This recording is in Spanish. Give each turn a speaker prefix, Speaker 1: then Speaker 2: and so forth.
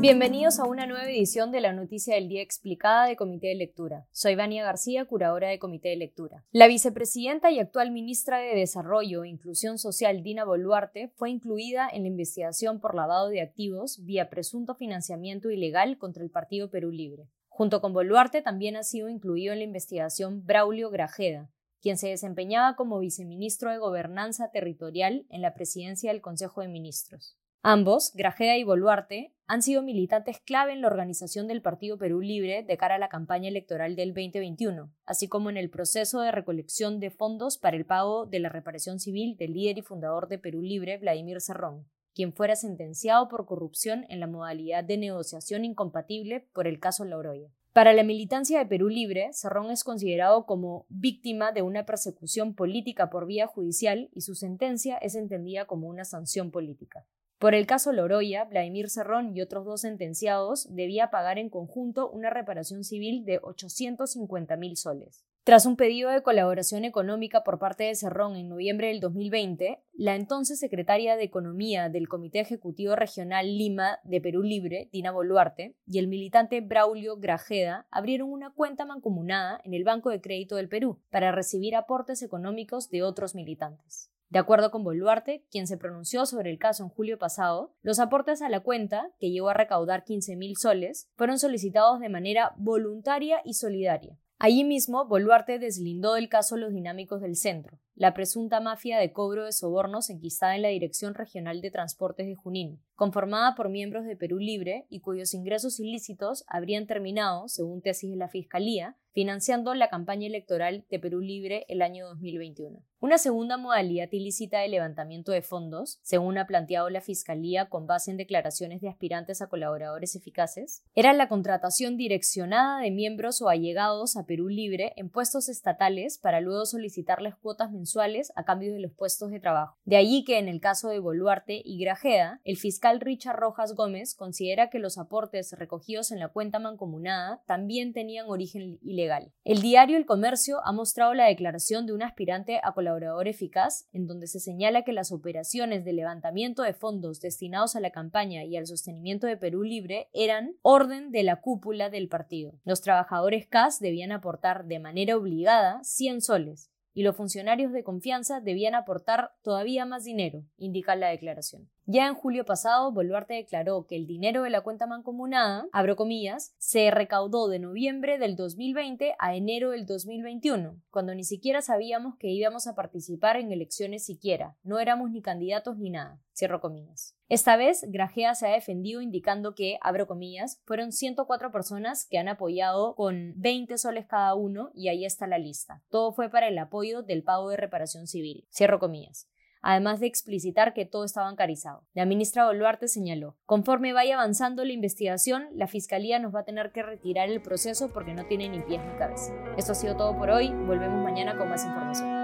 Speaker 1: Bienvenidos a una nueva edición de la Noticia del Día Explicada de Comité de Lectura. Soy Vania García, curadora de Comité de Lectura. La vicepresidenta y actual ministra de Desarrollo e Inclusión Social, Dina Boluarte, fue incluida en la investigación por lavado de activos vía presunto financiamiento ilegal contra el Partido Perú Libre. Junto con Boluarte también ha sido incluido en la investigación Braulio Grajeda, quien se desempeñaba como viceministro de Gobernanza Territorial en la presidencia del Consejo de Ministros. Ambos, Grajeda y Boluarte, han sido militantes clave en la organización del Partido Perú Libre de cara a la campaña electoral del 2021, así como en el proceso de recolección de fondos para el pago de la reparación civil del líder y fundador de Perú Libre, Vladimir Serrón, quien fuera sentenciado por corrupción en la modalidad de negociación incompatible por el caso Lauroya. Para la militancia de Perú Libre, Serrón es considerado como víctima de una persecución política por vía judicial y su sentencia es entendida como una sanción política. Por el caso Loroya, Vladimir Serrón y otros dos sentenciados debía pagar en conjunto una reparación civil de 850 mil soles. Tras un pedido de colaboración económica por parte de Cerrón en noviembre del 2020, la entonces secretaria de Economía del Comité Ejecutivo Regional Lima de Perú Libre, Dina Boluarte, y el militante Braulio Grajeda abrieron una cuenta mancomunada en el Banco de Crédito del Perú para recibir aportes económicos de otros militantes. De acuerdo con Boluarte, quien se pronunció sobre el caso en julio pasado, los aportes a la cuenta, que llegó a recaudar 15 mil soles, fueron solicitados de manera voluntaria y solidaria. Allí mismo, Boluarte deslindó del caso los dinámicos del centro, la presunta mafia de cobro de sobornos enquistada en la Dirección Regional de Transportes de Junín, conformada por miembros de Perú Libre y cuyos ingresos ilícitos habrían terminado, según tesis de la Fiscalía, financiando la campaña electoral de Perú Libre el año 2021. Una segunda modalidad ilícita de levantamiento de fondos, según ha planteado la Fiscalía con base en declaraciones de aspirantes a colaboradores eficaces, era la contratación direccionada de miembros o allegados a Perú Libre en puestos estatales para luego solicitarles cuotas mensuales a cambio de los puestos de trabajo. De allí que en el caso de Boluarte y Grajeda, el fiscal Richard Rojas Gómez considera que los aportes recogidos en la cuenta mancomunada también tenían origen ilegal el diario El Comercio ha mostrado la declaración de un aspirante a colaborador eficaz, en donde se señala que las operaciones de levantamiento de fondos destinados a la campaña y al sostenimiento de Perú Libre eran orden de la cúpula del partido. Los trabajadores CAS debían aportar de manera obligada 100 soles, y los funcionarios de confianza debían aportar todavía más dinero, indica la declaración. Ya en julio pasado, Boluarte declaró que el dinero de la cuenta mancomunada, abro comillas, se recaudó de noviembre del 2020 a enero del 2021, cuando ni siquiera sabíamos que íbamos a participar en elecciones siquiera, no éramos ni candidatos ni nada, cierro comillas. Esta vez, Grajea se ha defendido indicando que, abro comillas, fueron 104 personas que han apoyado con 20 soles cada uno y ahí está la lista. Todo fue para el apoyo del pago de reparación civil, cierro comillas además de explicitar que todo está bancarizado. La ministra Boluarte señaló, conforme vaya avanzando la investigación, la Fiscalía nos va a tener que retirar el proceso porque no tiene ni pies ni cabeza. Esto ha sido todo por hoy, volvemos mañana con más información.